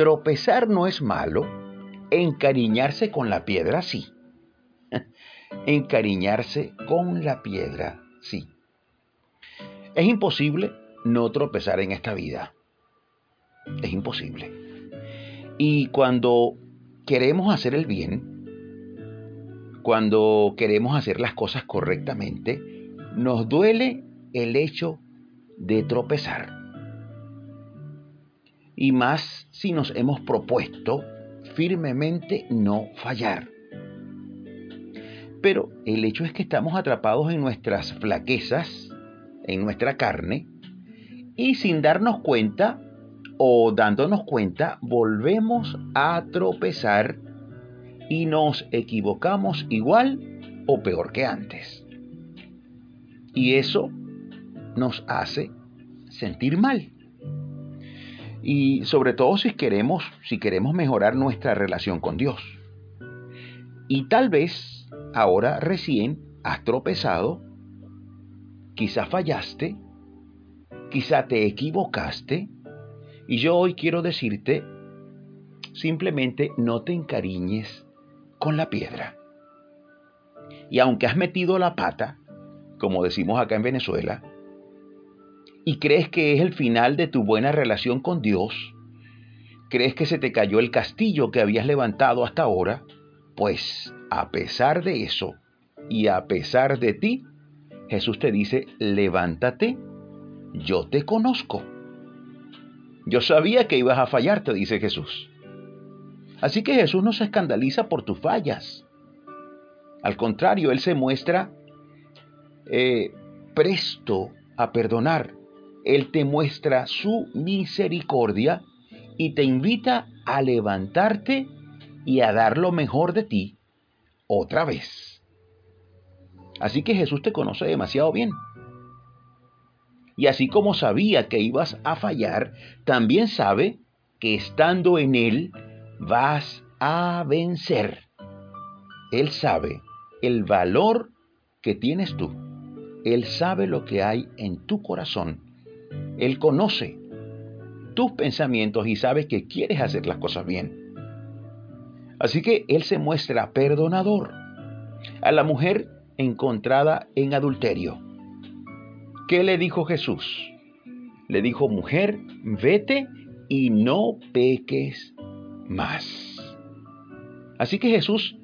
tropezar no es malo, encariñarse con la piedra sí. encariñarse con la piedra sí. Es imposible no tropezar en esta vida. Es imposible. Y cuando queremos hacer el bien, cuando queremos hacer las cosas correctamente, nos duele el hecho de tropezar. Y más si nos hemos propuesto firmemente no fallar. Pero el hecho es que estamos atrapados en nuestras flaquezas, en nuestra carne, y sin darnos cuenta o dándonos cuenta, volvemos a tropezar y nos equivocamos igual o peor que antes. Y eso nos hace sentir mal. Y sobre todo si queremos, si queremos mejorar nuestra relación con Dios. Y tal vez ahora recién has tropezado, quizá fallaste, quizá te equivocaste, y yo hoy quiero decirte, simplemente no te encariñes con la piedra. Y aunque has metido la pata, como decimos acá en Venezuela, y crees que es el final de tu buena relación con Dios, crees que se te cayó el castillo que habías levantado hasta ahora, pues a pesar de eso y a pesar de ti, Jesús te dice, levántate, yo te conozco. Yo sabía que ibas a fallar, te dice Jesús. Así que Jesús no se escandaliza por tus fallas. Al contrario, Él se muestra eh, presto a perdonar. Él te muestra su misericordia y te invita a levantarte y a dar lo mejor de ti otra vez. Así que Jesús te conoce demasiado bien. Y así como sabía que ibas a fallar, también sabe que estando en Él vas a vencer. Él sabe el valor que tienes tú. Él sabe lo que hay en tu corazón. Él conoce tus pensamientos y sabe que quieres hacer las cosas bien. Así que Él se muestra perdonador a la mujer encontrada en adulterio. ¿Qué le dijo Jesús? Le dijo, mujer, vete y no peques más. Así que Jesús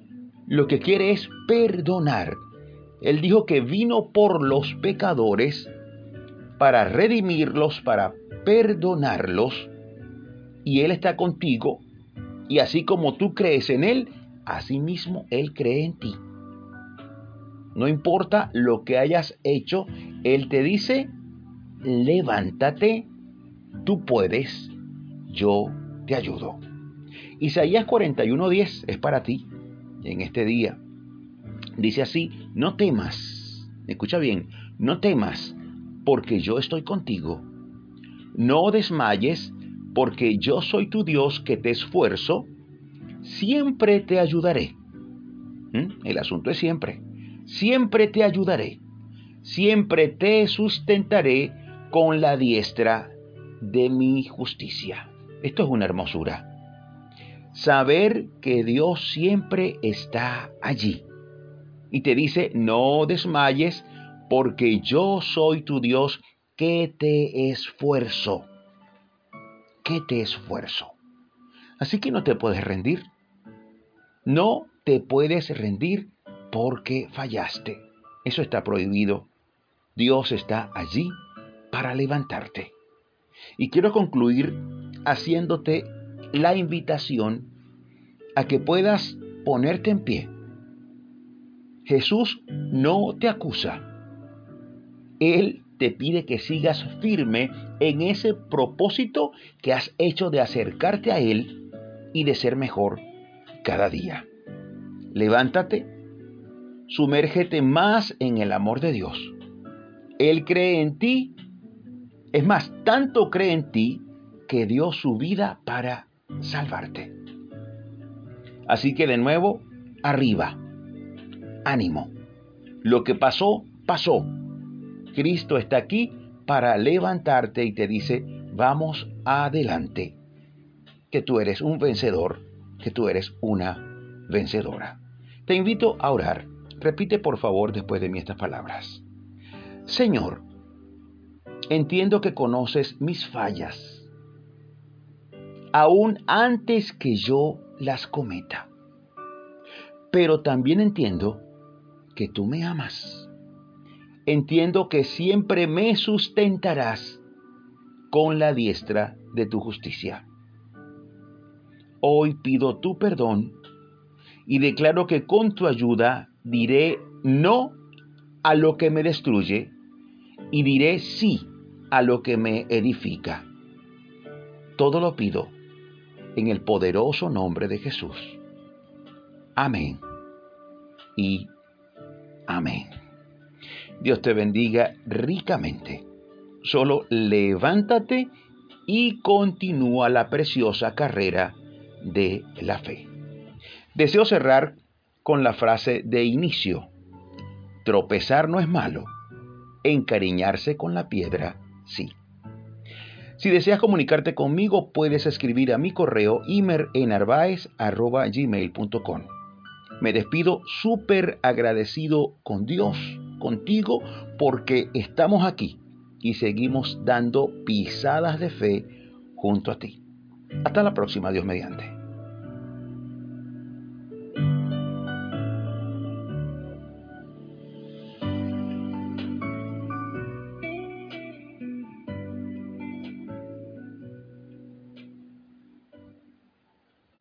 lo que quiere es perdonar. Él dijo que vino por los pecadores para redimirlos, para perdonarlos. Y Él está contigo. Y así como tú crees en Él, así mismo Él cree en ti. No importa lo que hayas hecho, Él te dice, levántate, tú puedes, yo te ayudo. Isaías 41:10 es para ti en este día. Dice así, no temas, escucha bien, no temas porque yo estoy contigo. No desmayes porque yo soy tu Dios que te esfuerzo, siempre te ayudaré. ¿Mm? El asunto es siempre siempre te ayudaré, siempre te sustentaré con la diestra de mi justicia. Esto es una hermosura. Saber que Dios siempre está allí. Y te dice, no desmayes, porque yo soy tu Dios que te esfuerzo. Que te esfuerzo. Así que no te puedes rendir. No te puedes rendir porque fallaste. Eso está prohibido. Dios está allí para levantarte. Y quiero concluir haciéndote la invitación a que puedas ponerte en pie. Jesús no te acusa. Él te pide que sigas firme en ese propósito que has hecho de acercarte a Él y de ser mejor cada día. Levántate sumérgete más en el amor de Dios. Él cree en ti, es más, tanto cree en ti que dio su vida para salvarte. Así que de nuevo, arriba, ánimo. Lo que pasó, pasó. Cristo está aquí para levantarte y te dice, vamos adelante. que tú eres un vencedor, que tú eres una vencedora. Te invito a orar. Repite por favor después de mí estas palabras. Señor, entiendo que conoces mis fallas, aún antes que yo las cometa. Pero también entiendo que tú me amas. Entiendo que siempre me sustentarás con la diestra de tu justicia. Hoy pido tu perdón y declaro que con tu ayuda diré no a lo que me destruye y diré sí a lo que me edifica. Todo lo pido en el poderoso nombre de Jesús. Amén y amén. Dios te bendiga ricamente. Solo levántate y continúa la preciosa carrera de la fe. Deseo cerrar con la frase de inicio. Tropezar no es malo, encariñarse con la piedra sí. Si deseas comunicarte conmigo, puedes escribir a mi correo imerenarvaez.gmail.com. Me despido súper agradecido con Dios, contigo, porque estamos aquí y seguimos dando pisadas de fe junto a ti. Hasta la próxima, Dios mediante.